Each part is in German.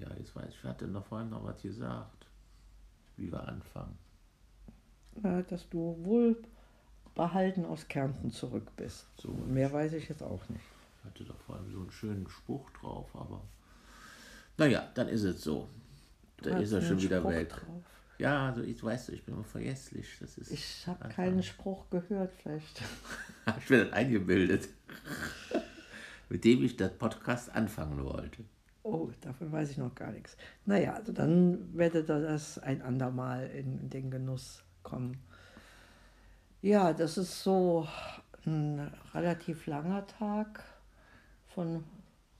Ja, jetzt weiß ich, ich hatte noch vorhin noch was gesagt, wie wir anfangen. Na, dass du wohl behalten aus Kärnten zurück bist. So, mehr weiß ich jetzt auch nicht. Ich hatte doch vor allem so einen schönen Spruch drauf, aber naja, dann ist es so. Da ist er schon wieder Spruch weg. Drauf. Ja, also ich weiß, ich bin immer vergesslich. Das ist ich habe keinen Spruch gehört, vielleicht. ich bin eingebildet, mit dem ich das Podcast anfangen wollte. Oh, davon weiß ich noch gar nichts. Naja, also dann werdet ihr das ein andermal in den Genuss kommen. Ja, das ist so ein relativ langer Tag von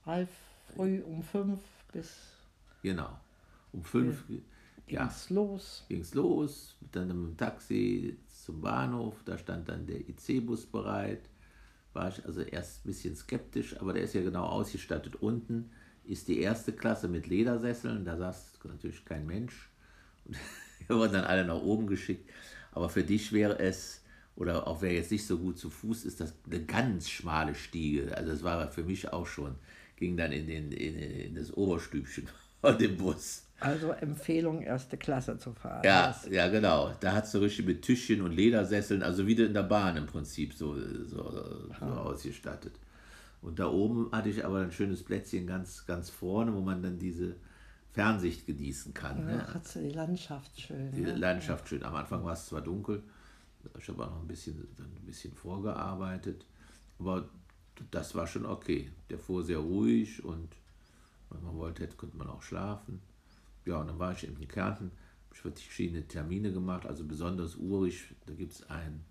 halb früh um fünf bis. Genau. Um fünf ging es los. Ging es los, dann mit dem Taxi zum Bahnhof, da stand dann der IC-Bus bereit. War ich also erst ein bisschen skeptisch, aber der ist ja genau ausgestattet. Unten ist die erste Klasse mit Ledersesseln, da saß natürlich kein Mensch. Und wir wurden dann alle nach oben geschickt. Aber für dich wäre es, oder auch wer jetzt nicht so gut zu Fuß ist, das eine ganz schmale Stiege. Also das war für mich auch schon, ging dann in, den, in, in das Oberstübchen von dem Bus. Also Empfehlung, erste Klasse zu fahren. Ja, ja genau. Da hat es so richtig mit Tischchen und Ledersesseln, also wie in der Bahn im Prinzip so, so, so ausgestattet. Und da oben hatte ich aber ein schönes Plätzchen ganz, ganz vorne, wo man dann diese Fernsicht genießen kann. Ja, ne? hat die Landschaft schön. Die ne? Landschaft schön. Am Anfang war es zwar dunkel, ich habe auch noch ein bisschen, ein bisschen vorgearbeitet, aber das war schon okay. Der fuhr sehr ruhig und wenn man wollte, konnte man auch schlafen. Ja, und dann war ich in Kärnten, habe ich verschiedene Termine gemacht, also besonders urig. Da gibt es ein,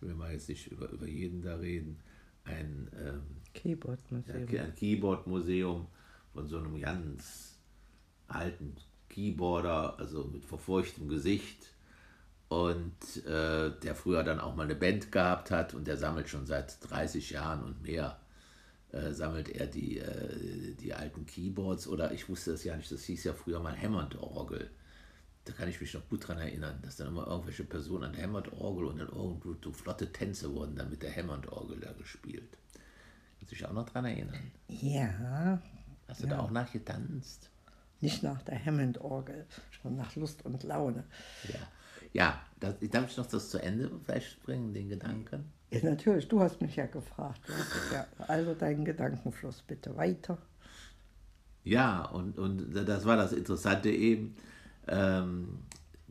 wir mal jetzt nicht über, über jeden da reden, ein ähm, Keyboard-Museum. Ja, ein Keyboard-Museum von so einem ganz alten Keyboarder, also mit verfurchtem Gesicht. Und äh, der früher dann auch mal eine Band gehabt hat und der sammelt schon seit 30 Jahren und mehr, äh, sammelt er die, äh, die alten Keyboards. Oder ich wusste das ja nicht, das hieß ja früher mal Hammond-Orgel. Da kann ich mich noch gut dran erinnern, dass dann immer irgendwelche Personen an Hammond-Orgel und dann irgendwo so flotte Tänze wurden dann mit der Hammond-Orgel da gespielt. Dich auch noch dran erinnern? Ja. Hast du ja. da auch nachgetanzt? Nicht nach der Hammond-Orgel, schon nach Lust und Laune. Ja, ja das, darf ich noch das zu Ende vielleicht bringen, den Gedanken? Ja, natürlich, du hast mich ja gefragt. Ja, also deinen Gedankenfluss bitte weiter. Ja, und, und das war das Interessante eben. Ähm,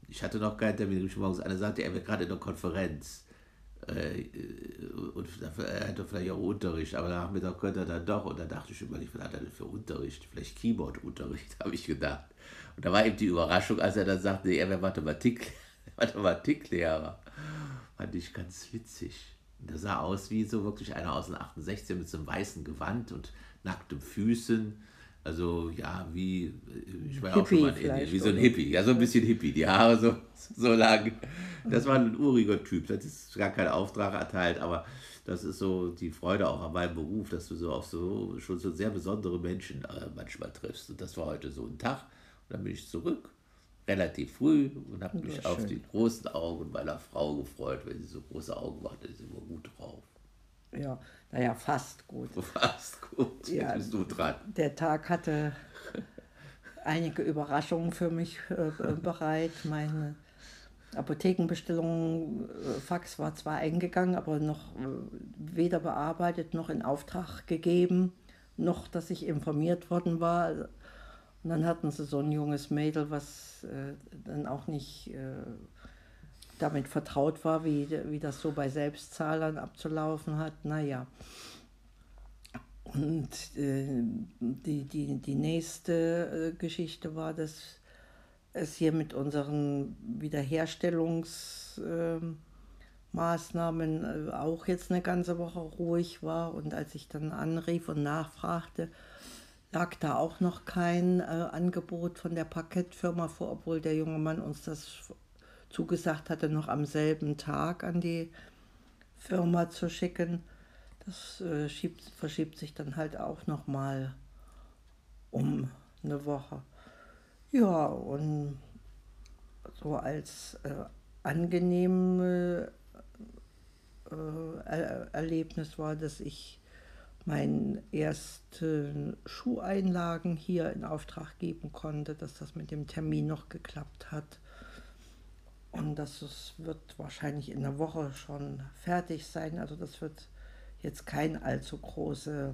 ich hatte noch keinen Termin, ich morgens eine sagte, er wäre gerade in der Konferenz. Äh, und er hätte vielleicht auch Unterricht, aber Nachmittag könnte er dann doch. Und da dachte ich überlegt, was hat er denn für Unterricht? Vielleicht Keyboard-Unterricht, habe ich gedacht. Und da war eben die Überraschung, als er dann sagte, er wäre Mathematik, Mathematiklehrer. Fand ich ganz witzig. Und der sah aus wie so wirklich einer aus den 68 mit so einem weißen Gewand und nackten Füßen. Also ja, wie, ich war ja auch schon mal in Indien, wie so ein Hippie, ja so ein bisschen Hippie, die Haare so, so lang. Das war ein uriger Typ, das ist gar kein Auftrag erteilt, aber das ist so die Freude auch an meinem Beruf, dass du so auf so schon so sehr besondere Menschen äh, manchmal triffst. Und das war heute so ein Tag und dann bin ich zurück, relativ früh und habe mich auf die großen Augen meiner Frau gefreut, wenn sie so große Augen macht, ist sie immer gut drauf. Ja, naja, fast gut. Fast gut, ja, bist du dran. Der Tag hatte einige Überraschungen für mich äh, bereit. Meine Apothekenbestellung, äh, Fax war zwar eingegangen, aber noch äh, weder bearbeitet noch in Auftrag gegeben, noch dass ich informiert worden war. Und dann hatten sie so ein junges Mädel, was äh, dann auch nicht äh, damit vertraut war, wie, wie das so bei Selbstzahlern abzulaufen hat. Naja. Und äh, die, die, die nächste äh, Geschichte war, dass es hier mit unseren Wiederherstellungsmaßnahmen äh, auch jetzt eine ganze Woche ruhig war. Und als ich dann anrief und nachfragte, lag da auch noch kein äh, Angebot von der Parkettfirma vor, obwohl der junge Mann uns das zugesagt hatte, noch am selben Tag an die Firma zu schicken. Das äh, schiebt, verschiebt sich dann halt auch noch mal um eine Woche. Ja, und so als äh, angenehme äh, er Erlebnis war, dass ich meinen ersten Schuheinlagen hier in Auftrag geben konnte, dass das mit dem Termin noch geklappt hat. Und das ist, wird wahrscheinlich in der Woche schon fertig sein. Also das wird jetzt kein allzu großer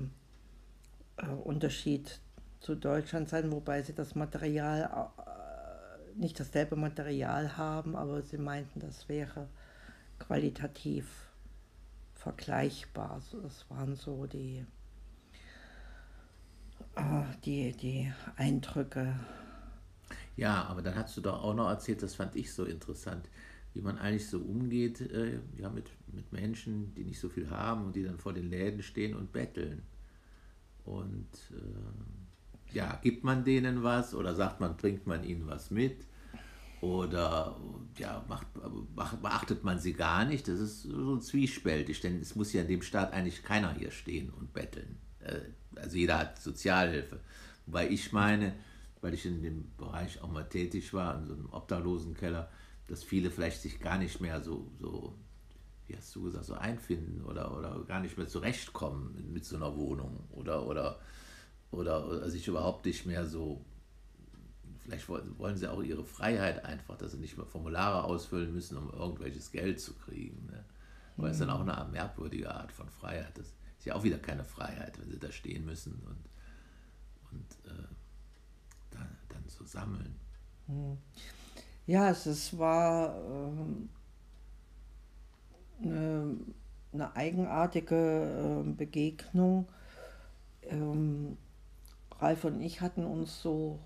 äh, Unterschied zu Deutschland sein, wobei sie das Material, äh, nicht dasselbe Material haben, aber sie meinten, das wäre qualitativ vergleichbar. Also das waren so die, äh, die, die Eindrücke ja, aber dann hast du doch auch noch erzählt, das fand ich so interessant, wie man eigentlich so umgeht äh, ja, mit, mit Menschen, die nicht so viel haben und die dann vor den Läden stehen und betteln. Und äh, ja, gibt man denen was oder sagt man, bringt man ihnen was mit? Oder ja, macht, beachtet man sie gar nicht? Das ist so zwiespältig, denn es muss ja in dem Staat eigentlich keiner hier stehen und betteln. Äh, also jeder hat Sozialhilfe. Wobei ich meine, weil ich in dem Bereich auch mal tätig war, in so einem Obdachlosenkeller, dass viele vielleicht sich gar nicht mehr so, so wie hast du gesagt, so einfinden oder, oder gar nicht mehr zurechtkommen mit, mit so einer Wohnung oder, oder, oder, oder sich überhaupt nicht mehr so, vielleicht wollen sie auch ihre Freiheit einfach, dass sie nicht mehr Formulare ausfüllen müssen, um irgendwelches Geld zu kriegen. Ne? Weil es dann auch eine merkwürdige Art von Freiheit ist. Ist ja auch wieder keine Freiheit, wenn sie da stehen müssen und, und äh, zu sammeln. Hm. Ja, es, es war ähm, eine, eine, eigenartige äh, Begegnung. Ähm, Ralf und ich hatten uns so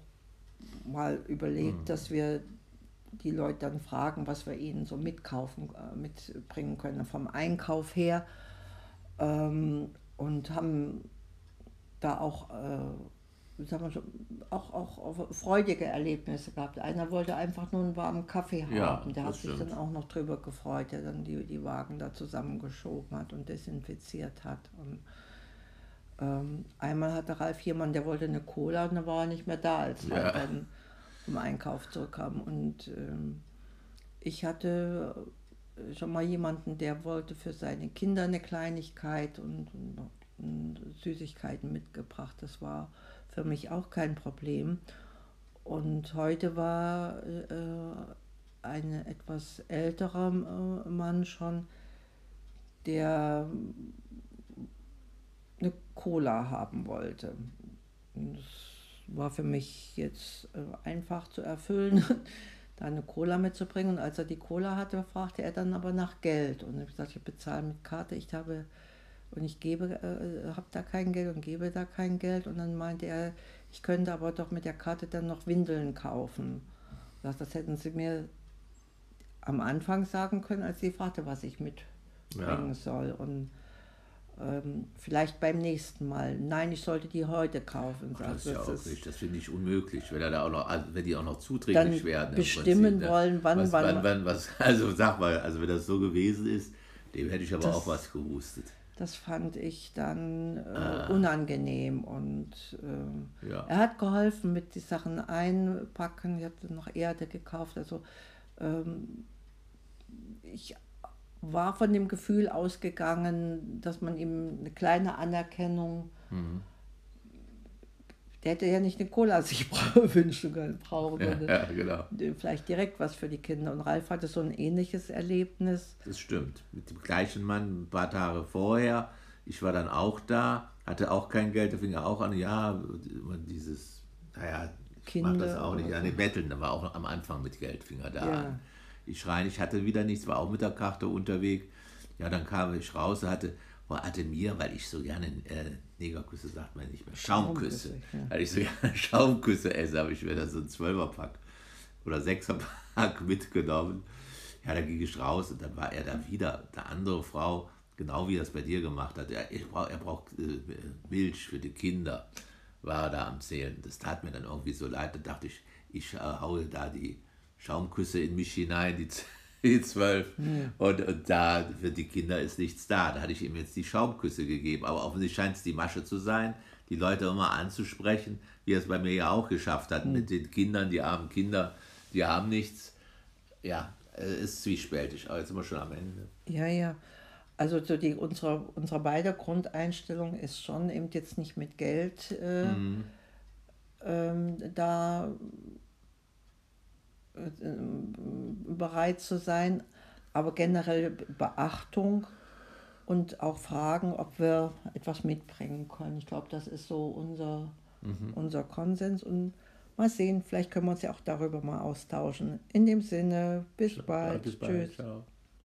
mal überlegt, mhm. dass wir die Leute dann fragen, was wir ihnen so mitkaufen, äh, mitbringen können vom Einkauf her. Ähm, und haben da auch äh, sagen wir so, auch, auch freudige Erlebnisse gehabt. Einer wollte einfach nur einen warmen Kaffee haben. Ja, der hat sich dann auch noch drüber gefreut, der dann die, die Wagen da zusammengeschoben hat und desinfiziert hat. Und ähm, einmal hatte Ralf jemanden, der wollte eine Cola und dann war er nicht mehr da, als ja. er dann vom Einkauf zurückkam. Und ähm, ich hatte schon mal jemanden, der wollte für seine Kinder eine Kleinigkeit und, und, und Süßigkeiten mitgebracht. Das war für mich auch kein Problem. Und heute war äh, ein etwas älterer äh, Mann schon, der eine Cola haben wollte. Das war für mich jetzt äh, einfach zu erfüllen, da eine Cola mitzubringen. Und als er die Cola hatte, fragte er dann aber nach Geld. Und ich gesagt, ich bezahle mit Karte, ich habe und ich gebe, äh, habe da kein Geld und gebe da kein Geld. Und dann meinte er, ich könnte aber doch mit der Karte dann noch Windeln kaufen. Das, das hätten sie mir am Anfang sagen können, als sie fragte, was ich mitbringen ja. soll. Und ähm, vielleicht beim nächsten Mal. Nein, ich sollte die heute kaufen. Ach, das ist ja auch nicht, das finde ich unmöglich, wenn, er da auch noch, also wenn die auch noch zuträglich werden. Bestimmen Prinzip, ne? wollen, wann, was, wann, wann, was, Also sag mal, also wenn das so gewesen ist, dem hätte ich aber auch was gewusst. Das fand ich dann äh, ah. unangenehm und äh, ja. er hat geholfen mit die Sachen einpacken. Ich hatte noch Erde gekauft. Also ähm, ich war von dem Gefühl ausgegangen, dass man ihm eine kleine Anerkennung mhm der hätte ja nicht eine Cola sich wünschen können, brauchen. Ja, ja, genau. Vielleicht direkt was für die Kinder. Und Ralf hatte so ein ähnliches Erlebnis. Das stimmt. Mit dem gleichen Mann ein paar Tage vorher. Ich war dann auch da, hatte auch kein Geld, da fing er auch an, ja, dieses, naja, ich Kinder mach das auch nicht. Ja, nee, betteln, da war auch am Anfang mit Geld, fing er da ja. an. Ich schreien, ich hatte wieder nichts, war auch mit der Karte unterwegs. Ja, dann kam ich raus, hatte hatte mir, weil ich so gerne äh, Negerküsse sagt man nicht mehr, Schaumküsse, Schaumküsse ja. weil ich so gerne Schaumküsse esse, habe ich mir da so ein Zwölferpack oder Sechserpack mitgenommen. Ja, da ging ich raus und dann war er da wieder, eine andere Frau, genau wie er es bei dir gemacht hat. Er, brauch, er braucht äh, Milch für die Kinder, war er da am Zählen. Das tat mir dann irgendwie so leid, da dachte ich, ich äh, haue da die Schaumküsse in mich hinein, die die zwölf. Ja. Und, und da für die Kinder ist nichts da. Da hatte ich ihm jetzt die Schaumküsse gegeben. Aber offensichtlich scheint es die Masche zu sein, die Leute immer anzusprechen, wie er es bei mir ja auch geschafft hat. Mhm. Mit den Kindern, die armen Kinder, die haben nichts. Ja, es ist zwiespältig. Aber jetzt sind wir schon am Ende. Ja, ja. also so die, unsere, unsere beide Grundeinstellung ist schon eben jetzt nicht mit Geld äh, mhm. ähm, da bereit zu sein, aber generell Beachtung und auch fragen, ob wir etwas mitbringen können. Ich glaube, das ist so unser, mhm. unser Konsens und mal sehen, vielleicht können wir uns ja auch darüber mal austauschen. In dem Sinne, bis bald. Ja, bis bald. Tschüss. Ciao.